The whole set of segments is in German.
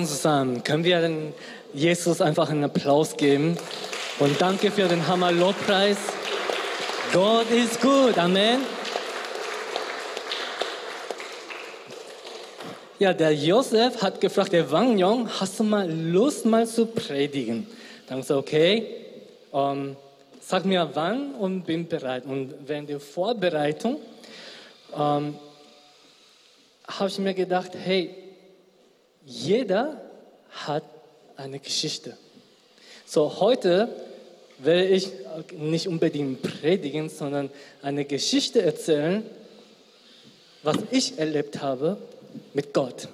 zusammen. Können wir Jesus einfach einen Applaus geben? Und danke für den Hammer Lobpreis. Gott ist gut. Amen. Ja, der Josef hat gefragt, der Wang Yong, hast du mal Lust, mal zu predigen? Dann so, okay, ähm, sag mir wann und bin bereit. Und während der Vorbereitung ähm, habe ich mir gedacht, hey, jeder hat eine Geschichte. So, heute werde ich nicht unbedingt predigen, sondern eine Geschichte erzählen, was ich erlebt habe mit Gott.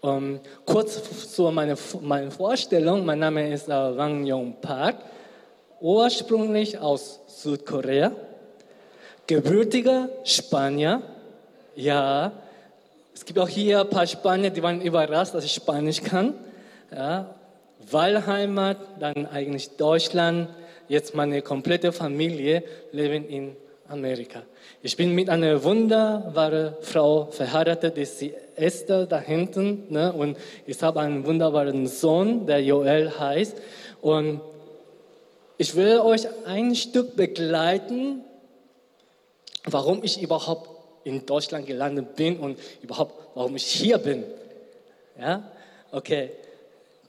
Um, kurz zu meiner, meiner Vorstellung. Mein Name ist uh, Wang Yong Park, ursprünglich aus Südkorea, gebürtiger Spanier. Ja, es gibt auch hier ein paar Spanier, die waren überrascht, dass ich Spanisch kann. Ja, Wahlheimat, dann eigentlich Deutschland. Jetzt meine komplette Familie leben in Amerika. Ich bin mit einer wunderbaren Frau verheiratet, die ist die Esther da hinten. Ne? Und ich habe einen wunderbaren Sohn, der Joel heißt. Und ich will euch ein Stück begleiten, warum ich überhaupt in Deutschland gelandet bin und überhaupt, warum ich hier bin. Ja? Okay.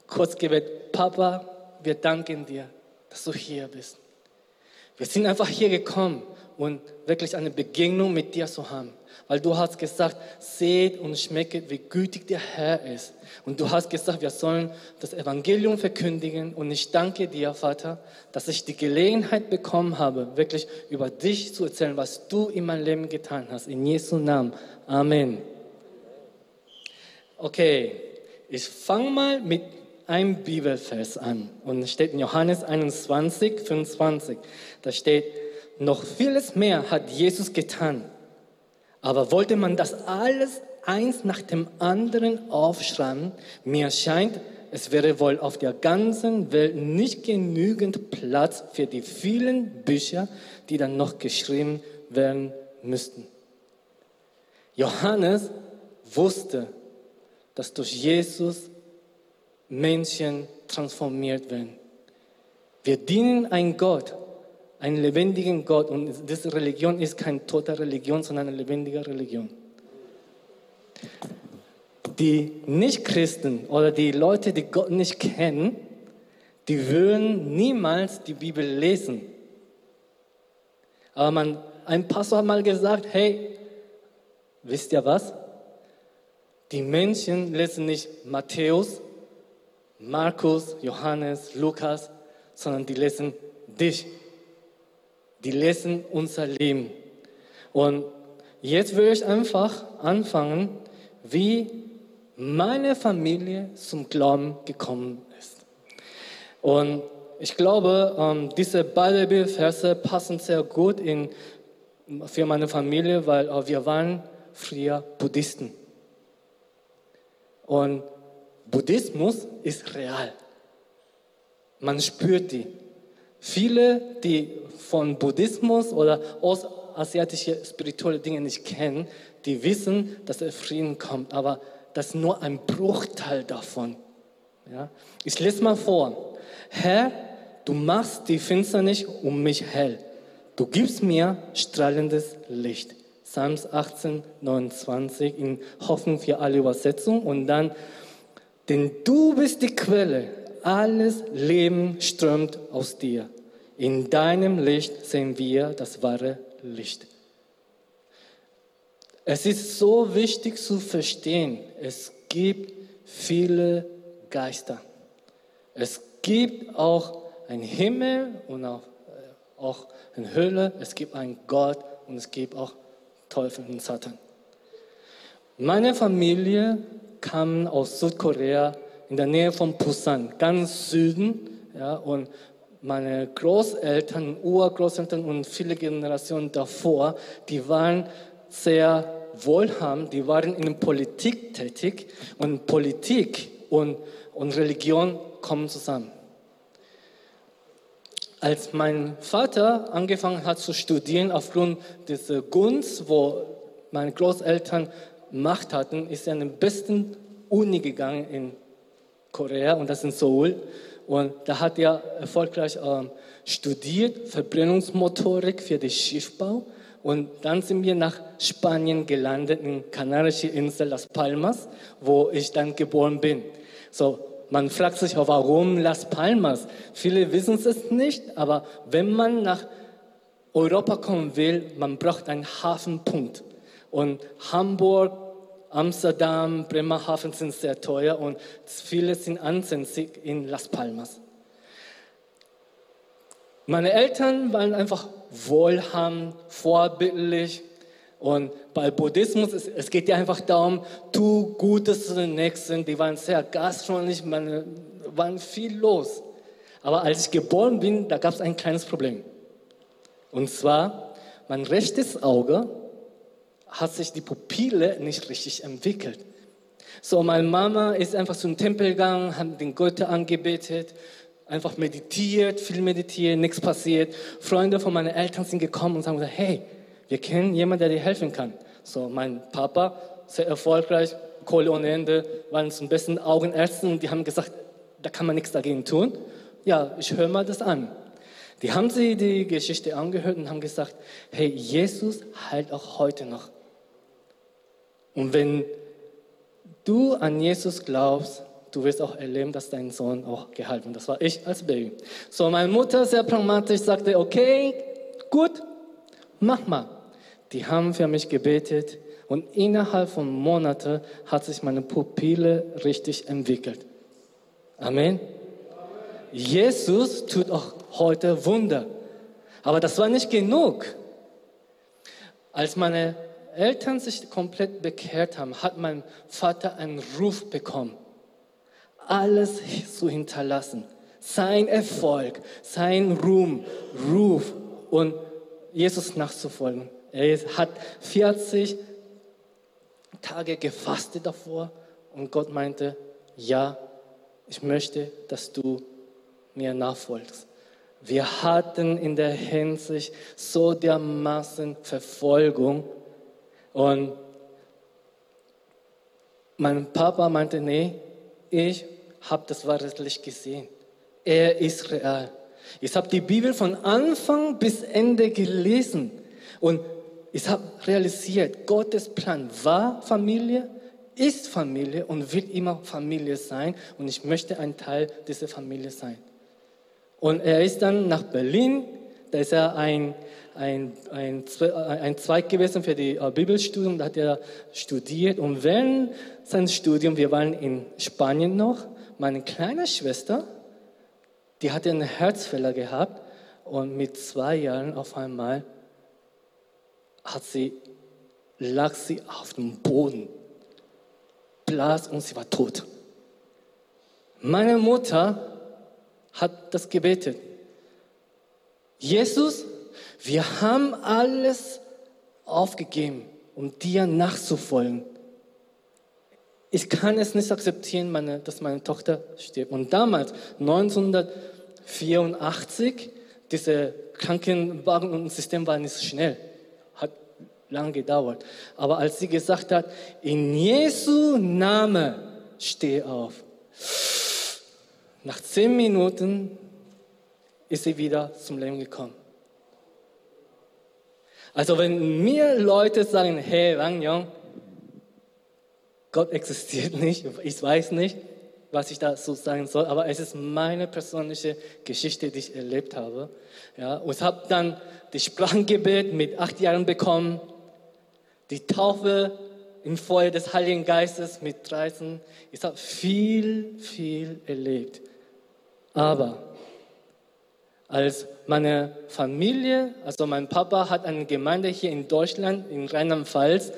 Kurzgebet. Papa, wir danken dir, dass du hier bist. Wir sind einfach hier gekommen und wirklich eine Begegnung mit dir zu haben. Weil du hast gesagt, seht und schmeckt, wie gütig der Herr ist. Und du hast gesagt, wir sollen das Evangelium verkündigen. Und ich danke dir, Vater, dass ich die Gelegenheit bekommen habe, wirklich über dich zu erzählen, was du in meinem Leben getan hast. In Jesu Namen. Amen. Okay, ich fange mal mit einem Bibelvers an. Und es steht in Johannes 21, 25. Da steht, noch vieles mehr hat Jesus getan. Aber wollte man das alles eins nach dem anderen aufschreiben, mir scheint, es wäre wohl auf der ganzen Welt nicht genügend Platz für die vielen Bücher, die dann noch geschrieben werden müssten. Johannes wusste, dass durch Jesus Menschen transformiert werden. Wir dienen einen Gott, einen lebendigen Gott. Und diese Religion ist keine tote Religion, sondern eine lebendige Religion. Die Nichtchristen oder die Leute, die Gott nicht kennen, die würden niemals die Bibel lesen. Aber man, ein Pastor hat mal gesagt, hey, wisst ihr was? Die Menschen lesen nicht Matthäus, Markus, Johannes, Lukas, sondern die lesen dich die lesen unser Leben. Und jetzt will ich einfach anfangen, wie meine Familie zum Glauben gekommen ist. Und ich glaube, ähm, diese beiden Bibelverse passen sehr gut in, für meine Familie, weil äh, wir waren früher Buddhisten. Und Buddhismus ist real. Man spürt die. Viele, die von Buddhismus oder ostasiatische spirituelle Dinge nicht kennen, die wissen, dass der Frieden kommt, aber das ist nur ein Bruchteil davon. Ja? Ich lese mal vor. Herr, du machst die Finsternis um mich hell. Du gibst mir strahlendes Licht. Psalms 18, 29 in Hoffnung für alle Übersetzungen. Und dann, denn du bist die Quelle alles Leben strömt aus dir. In deinem Licht sehen wir das wahre Licht. Es ist so wichtig zu verstehen, es gibt viele Geister. Es gibt auch einen Himmel und auch, äh, auch eine Hölle. Es gibt einen Gott und es gibt auch Teufel und Satan. Meine Familie kam aus Südkorea in der Nähe von Busan, ganz Süden. Ja, und meine Großeltern, Urgroßeltern und viele Generationen davor, die waren sehr wohlhabend, die waren in der Politik tätig und Politik und, und Religion kommen zusammen. Als mein Vater angefangen hat zu studieren, aufgrund dieser Gunst, wo meine Großeltern Macht hatten, ist er in den besten Uni gegangen in Korea und das in Seoul. Und da hat er erfolgreich ähm, studiert, Verbrennungsmotorik für den Schiffbau. Und dann sind wir nach Spanien gelandet, in kanarische Insel Las Palmas, wo ich dann geboren bin. So, man fragt sich warum Las Palmas? Viele wissen es nicht, aber wenn man nach Europa kommen will, man braucht einen Hafenpunkt. Und Hamburg, Amsterdam, Bremerhaven sind sehr teuer und viele sind ansässig in Las Palmas. Meine Eltern waren einfach wohlhabend, vorbildlich. Und bei Buddhismus, es, es geht ja einfach darum, tu Gutes zu den Nächsten. Die waren sehr gastfreundlich, meine, waren viel los. Aber als ich geboren bin, da gab es ein kleines Problem. Und zwar, mein rechtes Auge hat sich die Pupille nicht richtig entwickelt. So, meine Mama ist einfach zum Tempel gegangen, hat den Gott angebetet, einfach meditiert, viel meditiert, nichts passiert. Freunde von meinen Eltern sind gekommen und sagen, hey, wir kennen jemanden, der dir helfen kann. So, mein Papa, sehr erfolgreich, Kohle ohne Ende, waren zum besten Augenärzten und die haben gesagt, da kann man nichts dagegen tun. Ja, ich höre mal das an. Die haben sie die Geschichte angehört und haben gesagt, hey, Jesus heilt auch heute noch. Und wenn du an Jesus glaubst, du wirst auch erleben, dass dein Sohn auch geheilt wird. Das war ich als Baby. So, meine Mutter sehr pragmatisch sagte, okay, gut, mach mal. Die haben für mich gebetet und innerhalb von Monaten hat sich meine Pupille richtig entwickelt. Amen. Jesus tut auch heute Wunder. Aber das war nicht genug. Als meine Eltern sich komplett bekehrt haben, hat mein Vater einen Ruf bekommen, alles zu hinterlassen. Sein Erfolg, sein Ruhm, Ruf und Jesus nachzufolgen. Er hat 40 Tage gefastet davor und Gott meinte, ja, ich möchte, dass du mir nachfolgst. Wir hatten in der Hinsicht so dermaßen Verfolgung und mein Papa meinte, nee, ich habe das wahrlich gesehen. Er ist real. Ich habe die Bibel von Anfang bis Ende gelesen und ich habe realisiert, Gottes Plan war Familie, ist Familie und wird immer Familie sein und ich möchte ein Teil dieser Familie sein. Und er ist dann nach Berlin, da ist er ein ein, ein, ein Zweig gewesen für die äh, Bibelstudium, da hat er studiert. Und während seines Studiums, wir waren in Spanien noch, meine kleine Schwester, die hatte einen Herzfehler gehabt und mit zwei Jahren auf einmal hat sie, lag sie auf dem Boden, blass und sie war tot. Meine Mutter hat das gebetet. Jesus, wir haben alles aufgegeben, um dir nachzufolgen. Ich kann es nicht akzeptieren, meine, dass meine Tochter stirbt. Und damals, 1984, dieses Krankenwagen und System war nicht schnell, hat lange gedauert. Aber als sie gesagt hat, in Jesu Name steh auf. Nach zehn Minuten ist sie wieder zum Leben gekommen. Also wenn mir Leute sagen, hey Wang Yong, Gott existiert nicht, ich weiß nicht, was ich da so sagen soll, aber es ist meine persönliche Geschichte, die ich erlebt habe. Ja, und ich habe dann die Sprachengebet mit acht Jahren bekommen, die Taufe im Feuer des Heiligen Geistes mit 13. Ich habe viel, viel erlebt. Aber als meine Familie, also mein Papa hat eine Gemeinde hier in Deutschland, in Rheinland-Pfalz,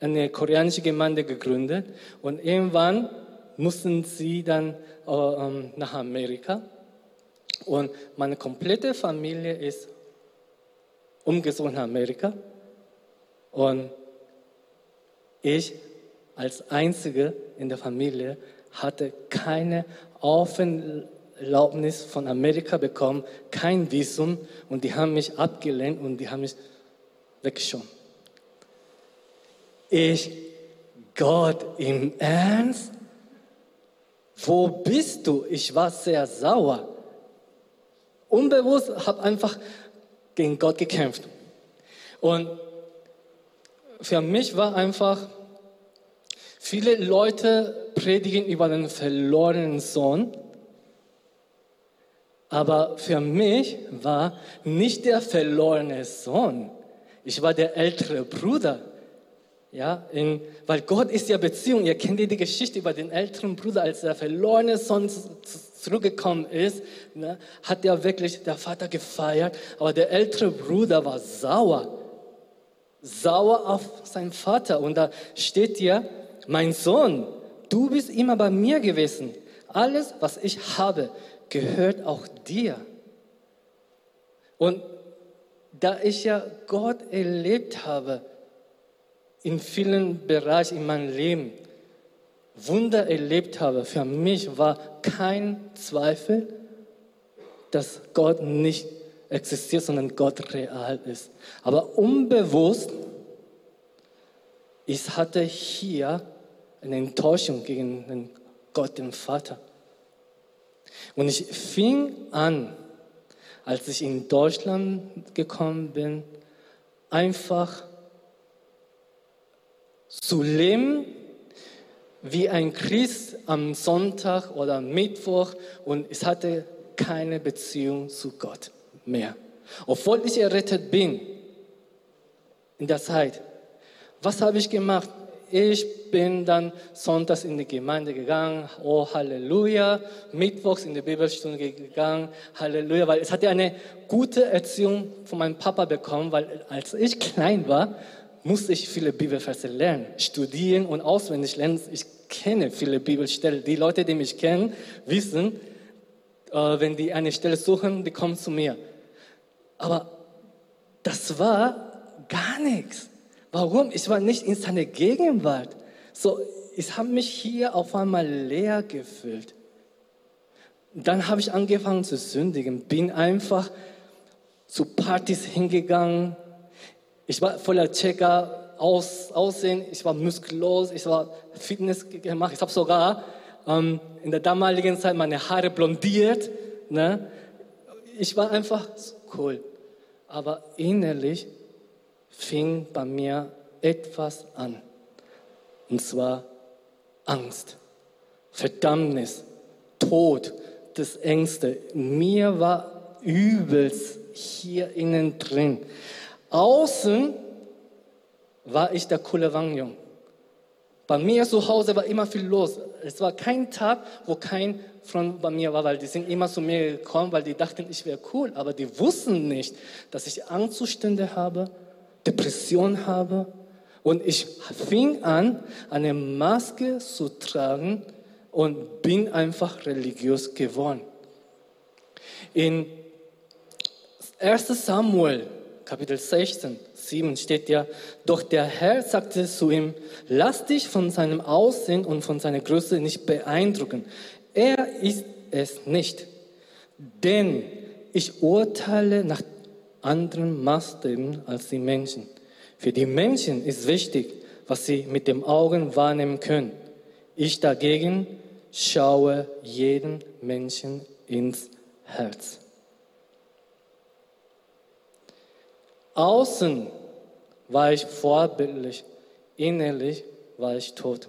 eine koreanische Gemeinde gegründet. Und irgendwann mussten sie dann äh, ähm, nach Amerika. Und meine komplette Familie ist umgezogen nach Amerika. Und ich als Einzige in der Familie hatte keine offene Erlaubnis von Amerika bekommen, kein Visum und die haben mich abgelehnt und die haben mich weggeschoben. Ich Gott, im Ernst? Wo bist du? Ich war sehr sauer. Unbewusst habe einfach gegen Gott gekämpft. Und für mich war einfach, viele Leute predigen über den verlorenen Sohn, aber für mich war nicht der verlorene Sohn, ich war der ältere Bruder. Ja, in, weil Gott ist ja Beziehung. Ihr kennt ja die Geschichte über den älteren Bruder, als der verlorene Sohn zurückgekommen ist, ne, hat er wirklich der Vater gefeiert, aber der ältere Bruder war sauer. Sauer auf seinen Vater. Und da steht hier, mein Sohn, du bist immer bei mir gewesen. Alles, was ich habe, gehört auch dir. Und da ich ja Gott erlebt habe, in vielen Bereichen in meinem Leben, Wunder erlebt habe, für mich war kein Zweifel, dass Gott nicht existiert, sondern Gott real ist. Aber unbewusst, ich hatte hier eine Enttäuschung gegen den Gott, den Vater. Und ich fing an, als ich in Deutschland gekommen bin, einfach zu leben wie ein Christ am Sonntag oder Mittwoch und ich hatte keine Beziehung zu Gott mehr. Obwohl ich errettet bin in der Zeit. Was habe ich gemacht? Ich bin dann sonntags in die Gemeinde gegangen, oh Halleluja, mittwochs in die Bibelstunde gegangen, Halleluja, weil es hatte eine gute Erziehung von meinem Papa bekommen, weil als ich klein war, musste ich viele Bibelverse lernen, studieren und auswendig lernen. Ich kenne viele Bibelstellen. Die Leute, die mich kennen, wissen, äh, wenn die eine Stelle suchen, die kommen zu mir. Aber das war gar nichts. Warum? Ich war nicht in seiner Gegenwart. So, ich habe mich hier auf einmal leer gefühlt. Dann habe ich angefangen zu sündigen, bin einfach zu Partys hingegangen. Ich war voller Checker, aus, Aussehen, ich war muskulös, ich war Fitness gemacht. Ich habe sogar ähm, in der damaligen Zeit meine Haare blondiert. Ne? Ich war einfach cool. Aber innerlich fing bei mir etwas an. Und zwar Angst, Verdammnis, Tod, das Ängste. Mir war übelst hier innen drin. Außen war ich der coole Wangjung. Bei mir zu Hause war immer viel los. Es war kein Tag, wo kein Freund bei mir war, weil die sind immer zu mir gekommen, weil die dachten, ich wäre cool. Aber die wussten nicht, dass ich Angstzustände habe, Depression habe. Und ich fing an, eine Maske zu tragen und bin einfach religiös geworden. In 1 Samuel, Kapitel 16, 7 steht ja, doch der Herr sagte zu ihm, lass dich von seinem Aussehen und von seiner Größe nicht beeindrucken. Er ist es nicht. Denn ich urteile nach anderen Maßstäben als die Menschen. Für die Menschen ist wichtig, was sie mit den Augen wahrnehmen können. Ich dagegen schaue jeden Menschen ins Herz. Außen war ich vorbildlich, innerlich war ich tot.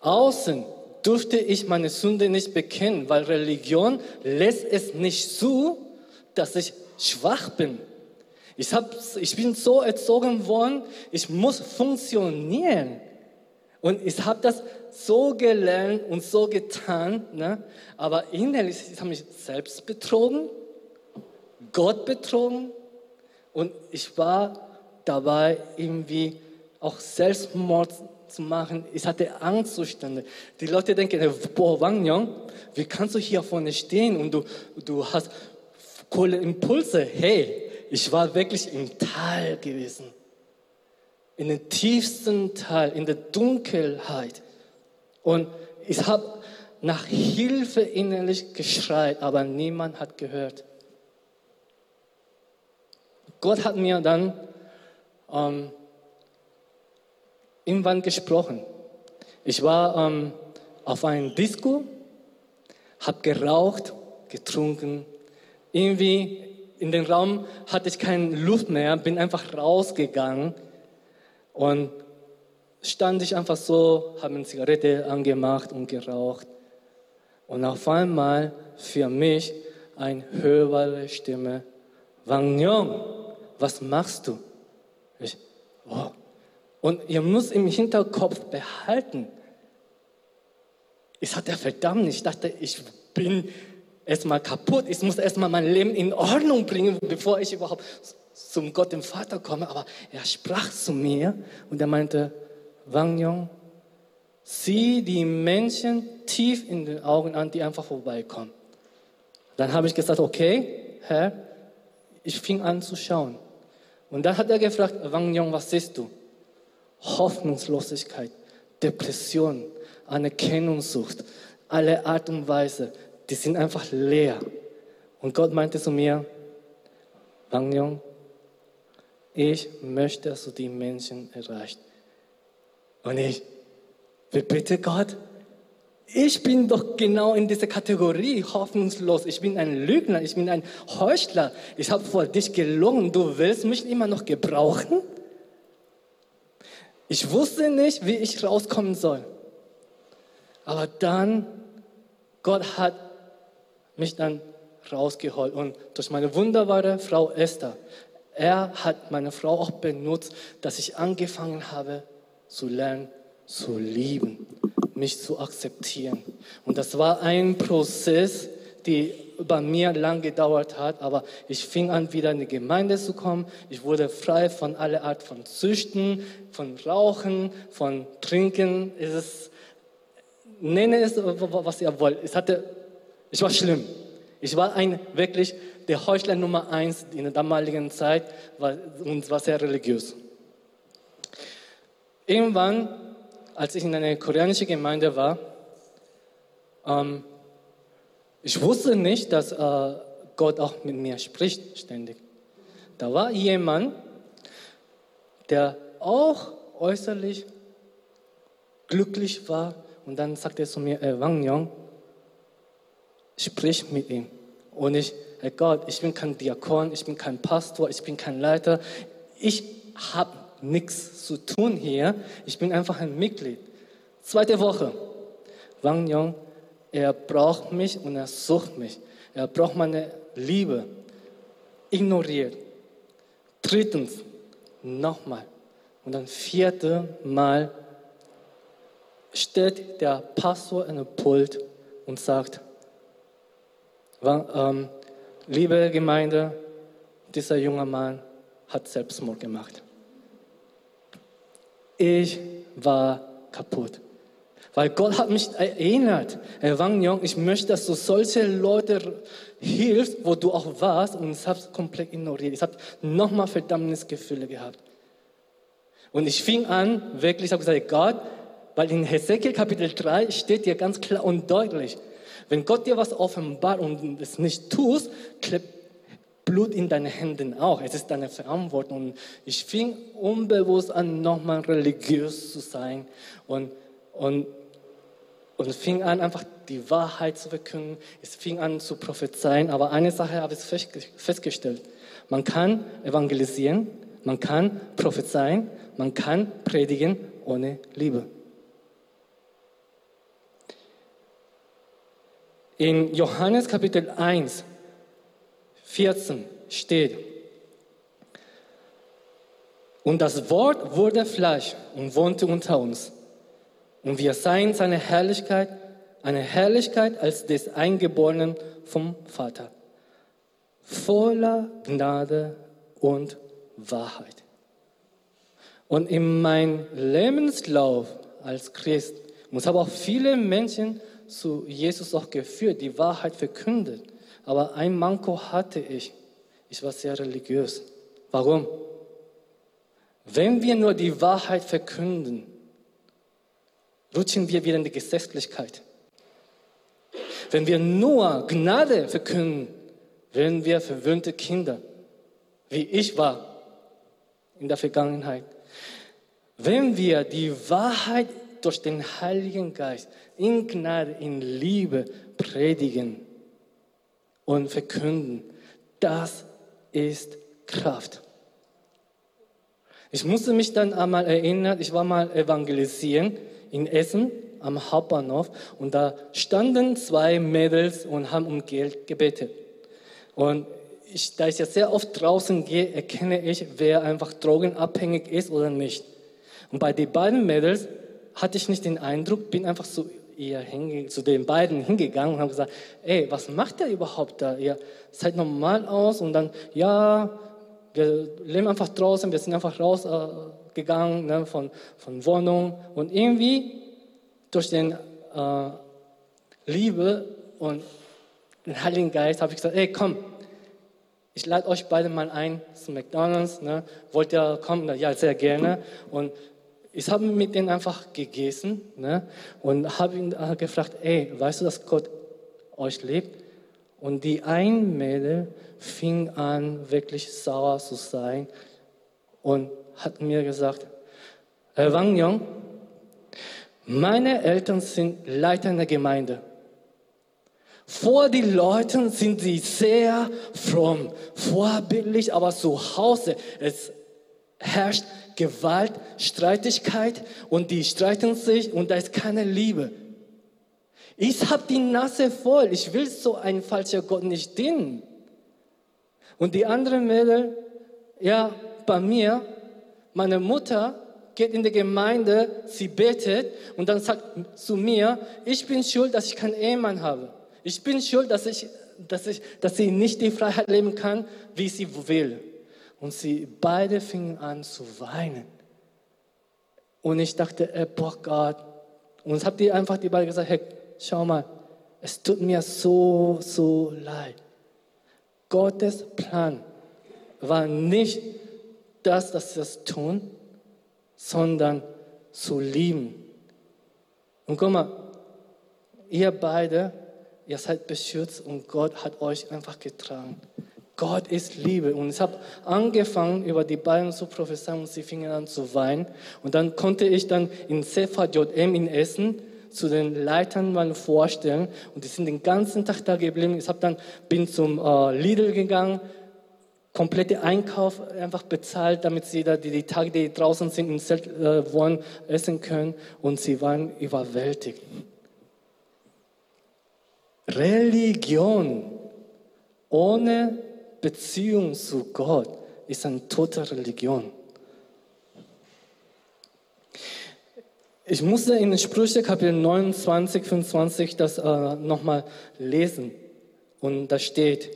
Außen durfte ich meine Sünde nicht bekennen, weil Religion lässt es nicht zu, dass ich schwach bin. Ich, hab, ich bin so erzogen worden, ich muss funktionieren. Und ich habe das so gelernt und so getan, ne? aber innerlich habe ich mich selbst betrogen, Gott betrogen und ich war dabei irgendwie auch Selbstmord zu machen. Ich hatte Angstzustände. Die Leute denken, boah, Wang Yong, wie kannst du hier vorne stehen und du, du hast coole Impulse? Hey, ich war wirklich im Tal gewesen. In dem tiefsten Tal, in der Dunkelheit. Und ich habe nach Hilfe innerlich geschreit, aber niemand hat gehört. Gott hat mir dann ähm, irgendwann gesprochen. Ich war ähm, auf einem Disco, habe geraucht, getrunken. Irgendwie in den Raum hatte ich keine Luft mehr, bin einfach rausgegangen und stand ich einfach so, habe eine Zigarette angemacht und geraucht. Und auf einmal für mich eine höhere Stimme, Wang Yong, was machst du? Ich, oh. Und ihr müsst im Hinterkopf behalten, ich hatte verdammt, ich dachte, ich bin erstmal kaputt, ich muss erstmal mein Leben in Ordnung bringen, bevor ich überhaupt zum Gott, dem Vater komme. Aber er sprach zu mir und er meinte, Wang Yong, sieh die Menschen tief in den Augen an, die einfach vorbeikommen. Dann habe ich gesagt, okay, Herr, ich fing an zu schauen. Und dann hat er gefragt, Wang Yong, was siehst du? Hoffnungslosigkeit, Depression, Anerkennungssucht, alle Art und Weise, die sind einfach leer. Und Gott meinte zu mir, Wang Yong, ich möchte, dass du die Menschen erreichst. Und ich, bitte Gott, ich bin doch genau in dieser Kategorie hoffnungslos. Ich bin ein Lügner, ich bin ein Heuchler. Ich habe vor dich gelogen. Du willst mich immer noch gebrauchen? Ich wusste nicht, wie ich rauskommen soll. Aber dann, Gott hat mich dann rausgeholt und durch meine wunderbare Frau Esther, er hat meine Frau auch benutzt, dass ich angefangen habe zu lernen, zu lieben, mich zu akzeptieren. Und das war ein Prozess, die bei mir lang gedauert hat, aber ich fing an, wieder in die Gemeinde zu kommen. Ich wurde frei von aller Art von Süchten, von Rauchen, von Trinken. Es ist, nenne es, was ihr wollt. Es hatte, ich war schlimm. Ich war ein wirklich der Heuchler Nummer eins in der damaligen Zeit war, und war sehr religiös. Irgendwann, als ich in einer koreanischen Gemeinde war, ähm, ich wusste nicht, dass äh, Gott auch mit mir spricht ständig. Da war jemand, der auch äußerlich glücklich war und dann sagte er zu mir, äh, Wang Yong, sprich mit ihm. Und ich, Herr Gott, ich bin kein Diakon, ich bin kein Pastor, ich bin kein Leiter, ich habe nichts zu tun hier, ich bin einfach ein Mitglied. Zweite Woche, Wang Yong, er braucht mich und er sucht mich. Er braucht meine Liebe. Ignoriert. Drittens, nochmal. Und dann vierte Mal steht der Pastor in den Pult und sagt, ähm, liebe Gemeinde, dieser junge Mann hat Selbstmord gemacht. Ich war kaputt. Weil Gott hat mich erinnert, Herr Wang Yong, ich möchte, dass du solche Leute hilfst, wo du auch warst und ich habe es komplett ignoriert. Ich habe nochmal Verdammnisgefühle gehabt. Und ich fing an, wirklich, ich habe gesagt, Gott, weil in Hesekiel Kapitel 3 steht dir ganz klar und deutlich, wenn Gott dir was offenbart und es nicht tust, klebt Blut in deine Händen auch. Es ist deine Verantwortung. Und ich fing unbewusst an, nochmal religiös zu sein und, und, und fing an, einfach die Wahrheit zu verkünden. Es fing an zu prophezeien. Aber eine Sache habe ich festgestellt. Man kann evangelisieren, man kann prophezeien, man kann predigen ohne Liebe. In Johannes Kapitel 1, 14 steht, und das Wort wurde Fleisch und wohnte unter uns. Und wir seien seine Herrlichkeit, eine Herrlichkeit als des Eingeborenen vom Vater, voller Gnade und Wahrheit. Und in meinem Lebenslauf als Christ muss aber auch viele Menschen zu Jesus auch geführt, die Wahrheit verkündet. Aber ein Manko hatte ich. Ich war sehr religiös. Warum? Wenn wir nur die Wahrheit verkünden, rutschen wir wieder in die Gesetzlichkeit. Wenn wir nur Gnade verkünden, werden wir verwöhnte Kinder, wie ich war in der Vergangenheit. Wenn wir die Wahrheit durch den Heiligen Geist in Gnade, in Liebe predigen und verkünden. Das ist Kraft. Ich musste mich dann einmal erinnern, ich war mal evangelisieren in Essen am Hauptbahnhof und da standen zwei Mädels und haben um Geld gebetet. Und ich, da ich ja sehr oft draußen gehe, erkenne ich, wer einfach drogenabhängig ist oder nicht. Und bei den beiden Mädels hatte ich nicht den Eindruck, bin einfach so hinge zu den beiden hingegangen und habe gesagt, ey, was macht ihr überhaupt da? Ihr seid normal aus und dann, ja, wir leben einfach draußen, wir sind einfach rausgegangen äh, ne, von, von Wohnung und irgendwie durch den äh, Liebe und den Heiligen Geist habe ich gesagt, ey, komm, ich lade euch beide mal ein zu McDonald's. Ne? Wollt ihr kommen? Ja, sehr gerne. Und ich habe mit denen einfach gegessen ne? und habe ihn äh, gefragt, ey, weißt du, dass Gott euch liebt? Und die ein Mädel fing an, wirklich sauer zu sein und hat mir gesagt, Herr Wang Yong, meine Eltern sind Leiter in der Gemeinde. Vor den Leuten sind sie sehr fromm, vorbildlich, aber zu Hause es herrscht Gewalt, Streitigkeit und die streiten sich und da ist keine Liebe. Ich habe die Nase voll. Ich will so ein falscher Gott nicht dienen. Und die andere Mädel, ja, bei mir, meine Mutter geht in die Gemeinde, sie betet und dann sagt zu mir, ich bin schuld, dass ich keinen Ehemann habe. Ich bin schuld, dass, ich, dass, ich, dass sie nicht die Freiheit leben kann, wie sie will. Und sie beide fingen an zu weinen. Und ich dachte, äh, boah Gott. Und ich habe die einfach die beiden gesagt, hey, schau mal, es tut mir so, so leid. Gottes Plan war nicht das, dass sie das tun, sondern zu lieben. Und guck mal, ihr beide ihr seid beschützt und Gott hat euch einfach getragen. Gott ist Liebe. Und ich habe angefangen, über die beiden zu prophezeien und sie fingen an zu weinen. Und dann konnte ich dann in Sefer JM in Essen zu den Leitern mal vorstellen. Und die sind den ganzen Tag da geblieben. Ich habe dann, bin zum äh, Lidl gegangen, komplette Einkauf einfach bezahlt, damit sie da die, die Tage, die draußen sind, im Zelt äh, wohnen, essen können. Und sie waren überwältigt. Religion ohne Beziehung zu Gott ist eine tote Religion. Ich musste in Sprüche Kapitel 29, 25 das äh, nochmal lesen. Und da steht,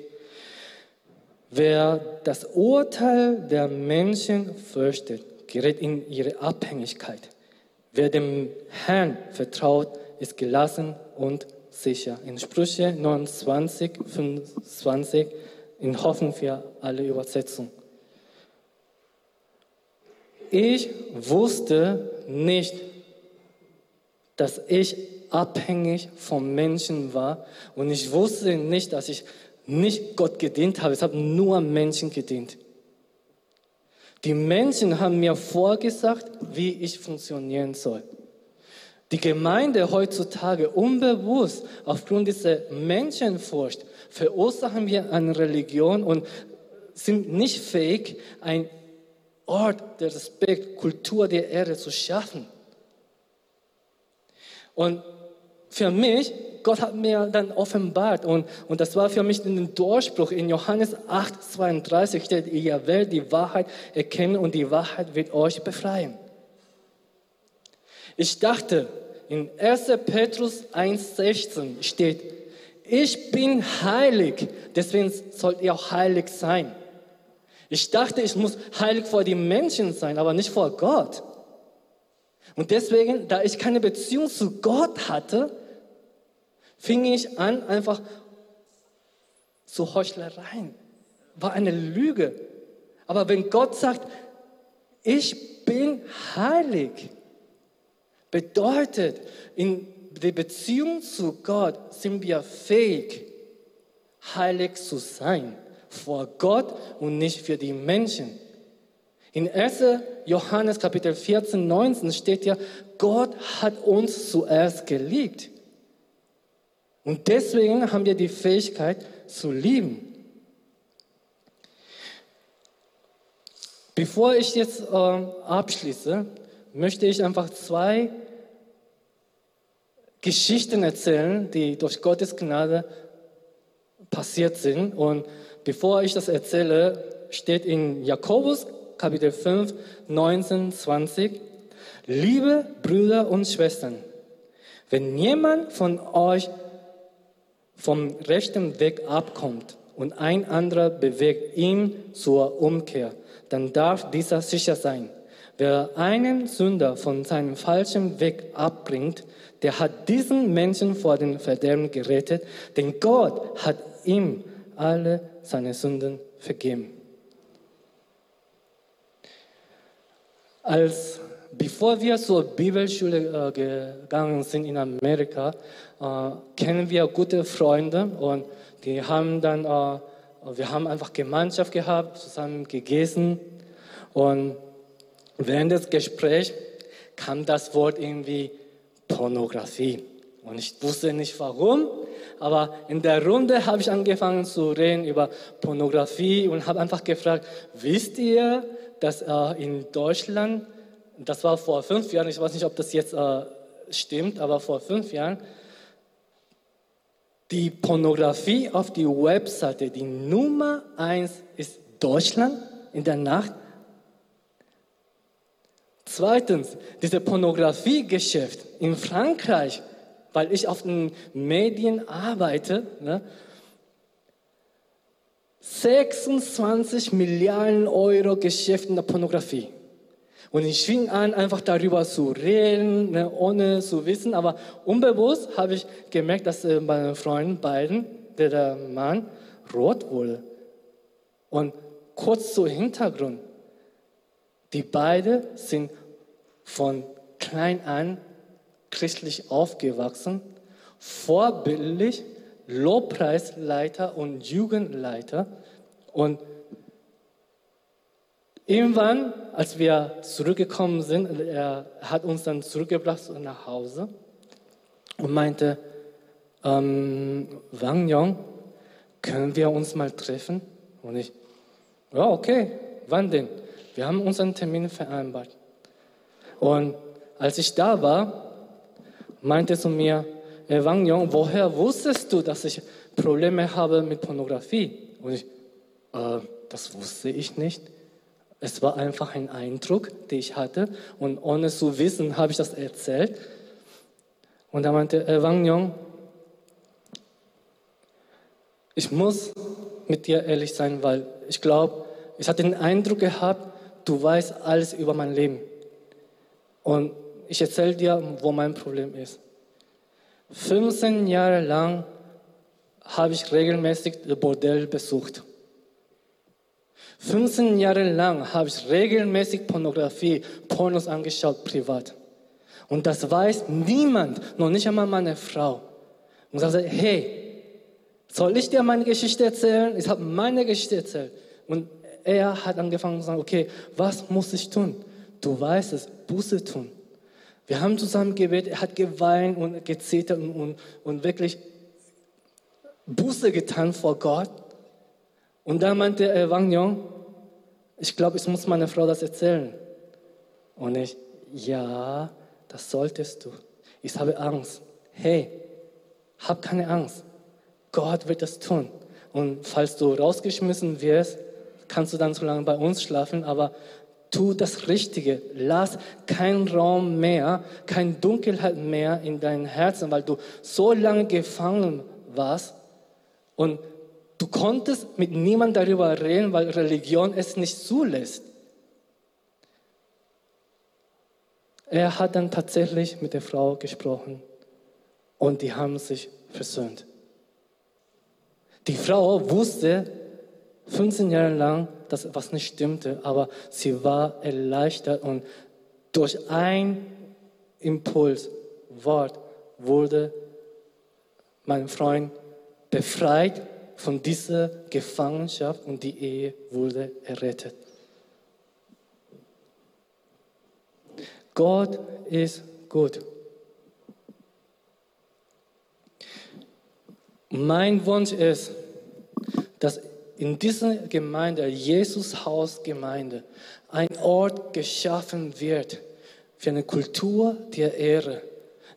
wer das Urteil der Menschen fürchtet, gerät in ihre Abhängigkeit. Wer dem Herrn vertraut, ist gelassen und sicher. In Sprüche 29, 25 in Hoffen für alle Übersetzungen. Ich wusste nicht, dass ich abhängig vom Menschen war und ich wusste nicht, dass ich nicht Gott gedient habe. Ich habe nur Menschen gedient. Die Menschen haben mir vorgesagt, wie ich funktionieren soll. Die Gemeinde heutzutage unbewusst aufgrund dieser Menschenfurcht verursachen wir eine Religion und sind nicht fähig, ein Ort der Respekt, Kultur der Erde zu schaffen. Und für mich, Gott hat mir dann offenbart und, und das war für mich ein Durchbruch. In Johannes 8, 32 steht, ihr werdet die Wahrheit erkennen und die Wahrheit wird euch befreien. Ich dachte, in 1. Petrus 1,16 steht, ich bin heilig, deswegen sollt ihr auch heilig sein. Ich dachte, ich muss heilig vor den Menschen sein, aber nicht vor Gott. Und deswegen, da ich keine Beziehung zu Gott hatte, fing ich an, einfach zu Heuchlereien. War eine Lüge. Aber wenn Gott sagt, ich bin heilig, Bedeutet, in der Beziehung zu Gott sind wir fähig, heilig zu sein. Vor Gott und nicht für die Menschen. In 1. Johannes Kapitel 14, 19 steht ja, Gott hat uns zuerst geliebt. Und deswegen haben wir die Fähigkeit zu lieben. Bevor ich jetzt äh, abschließe, möchte ich einfach zwei Geschichten erzählen, die durch Gottes Gnade passiert sind. Und bevor ich das erzähle, steht in Jakobus Kapitel 5, 19, 20, Liebe Brüder und Schwestern, wenn jemand von euch vom rechten Weg abkommt und ein anderer bewegt ihn zur Umkehr, dann darf dieser sicher sein. Wer einen Sünder von seinem falschen Weg abbringt, der hat diesen Menschen vor dem Verderben gerettet, denn Gott hat ihm alle seine Sünden vergeben. Als bevor wir zur Bibelschule äh, gegangen sind in Amerika, äh, kennen wir gute Freunde und die haben dann äh, wir haben einfach Gemeinschaft gehabt, zusammen gegessen und während des Gesprächs kam das Wort irgendwie Pornografie. Und ich wusste nicht warum, aber in der Runde habe ich angefangen zu reden über Pornografie und habe einfach gefragt, wisst ihr, dass äh, in Deutschland, das war vor fünf Jahren, ich weiß nicht, ob das jetzt äh, stimmt, aber vor fünf Jahren, die Pornografie auf die Webseite, die Nummer eins ist Deutschland in der Nacht. Zweitens, diese Pornografiegeschäft in Frankreich, weil ich auf den Medien arbeite, ne, 26 Milliarden Euro Geschäft in der Pornografie. Und ich fing an, einfach darüber zu reden, ne, ohne zu wissen. Aber unbewusst habe ich gemerkt, dass äh, meine Freunde beiden, der, der Mann, rot wurde. Und kurz zu Hintergrund. Die beiden sind von klein an christlich aufgewachsen, vorbildlich, Lobpreisleiter und Jugendleiter. Und Irgendwann, als wir zurückgekommen sind, er hat uns dann zurückgebracht nach Hause und meinte, ähm, Wang Yong, können wir uns mal treffen? Und ich, ja, okay, wann denn? Wir haben unseren Termin vereinbart. Und als ich da war, meinte zu mir, Wang Yong, woher wusstest du, dass ich Probleme habe mit Pornografie? Und ich, äh, das wusste ich nicht. Es war einfach ein Eindruck, den ich hatte und ohne zu wissen habe ich das erzählt. Und da meinte äh, Wang Yong, ich muss mit dir ehrlich sein, weil ich glaube, ich hatte den Eindruck gehabt, du weißt alles über mein Leben. Und ich erzähle dir, wo mein Problem ist. 15 Jahre lang habe ich regelmäßig Bordell besucht. 15 Jahre lang habe ich regelmäßig Pornografie, Pornos angeschaut, privat. Und das weiß niemand, noch nicht einmal meine Frau. Und sagte, hey, soll ich dir meine Geschichte erzählen? Ich habe meine Geschichte erzählt. Und er hat angefangen zu sagen, okay, was muss ich tun? Du weißt es, Buße tun. Wir haben zusammen gebetet, er hat geweint und gezetert und, und, und wirklich Buße getan vor Gott. Und da meinte äh, Wang Yong, ich glaube, ich muss meiner Frau das erzählen. Und ich, ja, das solltest du. Ich habe Angst. Hey, hab keine Angst. Gott wird das tun. Und falls du rausgeschmissen wirst, kannst du dann so lange bei uns schlafen, aber tu das Richtige. Lass keinen Raum mehr, keine Dunkelheit mehr in deinem Herzen, weil du so lange gefangen warst und Du konntest mit niemandem darüber reden, weil Religion es nicht zulässt. Er hat dann tatsächlich mit der Frau gesprochen und die haben sich versöhnt. Die Frau wusste 15 Jahre lang, dass was nicht stimmte, aber sie war erleichtert und durch ein Impuls, Wort, wurde mein Freund befreit von dieser Gefangenschaft und die Ehe wurde errettet. Gott ist gut. Mein Wunsch ist, dass in dieser Gemeinde, Jesus Haus Gemeinde, ein Ort geschaffen wird für eine Kultur der Ehre,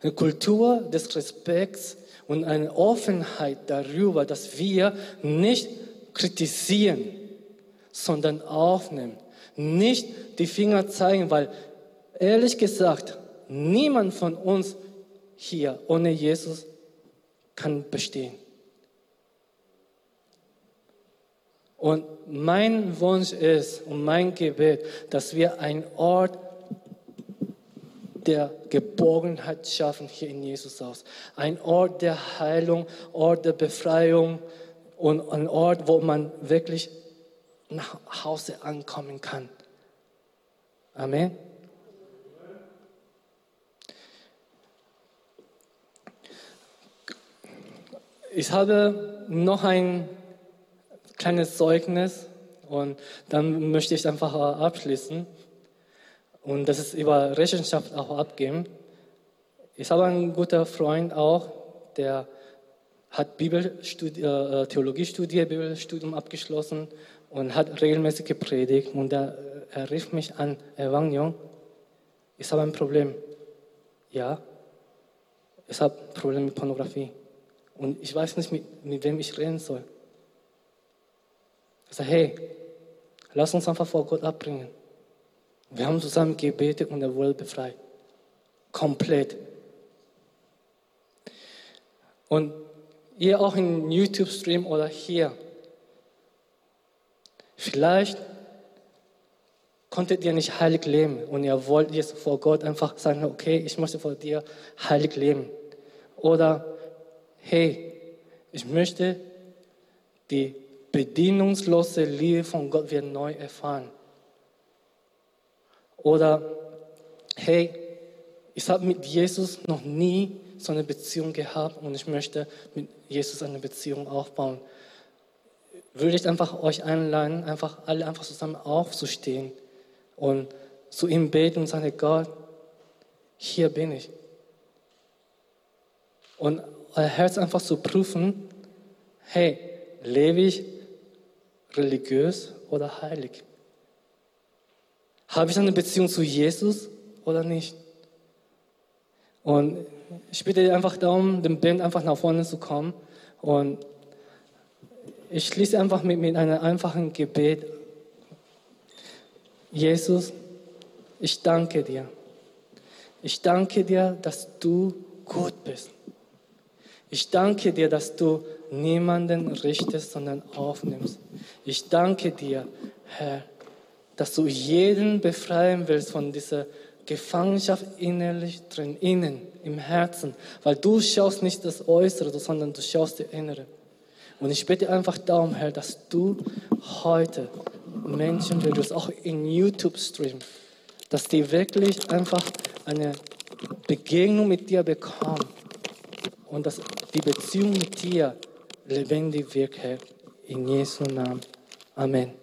eine Kultur des Respekts und eine Offenheit darüber, dass wir nicht kritisieren, sondern aufnehmen. Nicht die Finger zeigen, weil ehrlich gesagt, niemand von uns hier ohne Jesus kann bestehen. Und mein Wunsch ist und mein Gebet, dass wir einen Ort der Geborgenheit schaffen hier in Jesus Haus. Ein Ort der Heilung, Ort der Befreiung und ein Ort, wo man wirklich nach Hause ankommen kann. Amen. Ich habe noch ein kleines Zeugnis und dann möchte ich einfach abschließen. Und das ist über Rechenschaft auch abgeben. Ich habe einen guten Freund auch, der hat Bibelstudie, äh, Theologie studiert, Bibelstudium abgeschlossen und hat regelmäßig gepredigt. Und er, er rief mich an, Evangelion, ich habe ein Problem. Ja, ich habe ein Problem mit Pornografie. Und ich weiß nicht, mit, mit wem ich reden soll. Ich sage, hey, lass uns einfach vor Gott abbringen. Wir haben zusammen gebetet und er wurde befreit. Komplett. Und ihr auch im YouTube-Stream oder hier, vielleicht konntet ihr nicht heilig leben und ihr wollt jetzt vor Gott einfach sagen, okay, ich möchte vor dir heilig leben. Oder, hey, ich möchte die bedienungslose Liebe von Gott wieder neu erfahren. Oder, hey, ich habe mit Jesus noch nie so eine Beziehung gehabt und ich möchte mit Jesus eine Beziehung aufbauen. Würde ich einfach euch einladen, einfach alle einfach zusammen aufzustehen und zu ihm beten und sagen, Gott, hier bin ich. Und euer Herz einfach zu prüfen, hey, lebe ich religiös oder heilig? Habe ich eine Beziehung zu Jesus oder nicht? Und ich bitte einfach darum, den Band einfach nach vorne zu kommen. Und ich schließe einfach mit, mit einem einfachen Gebet. Jesus, ich danke dir. Ich danke dir, dass du gut bist. Ich danke dir, dass du niemanden richtest, sondern aufnimmst. Ich danke dir, Herr, dass du jeden befreien willst von dieser Gefangenschaft innerlich drin, innen, im Herzen. Weil du schaust nicht das Äußere, sondern du schaust das Innere. Und ich bitte einfach darum, Herr, dass du heute Menschen berührst, auch in YouTube-Stream, dass die wirklich einfach eine Begegnung mit dir bekommen und dass die Beziehung mit dir lebendig wird, Herr. In Jesu Namen. Amen.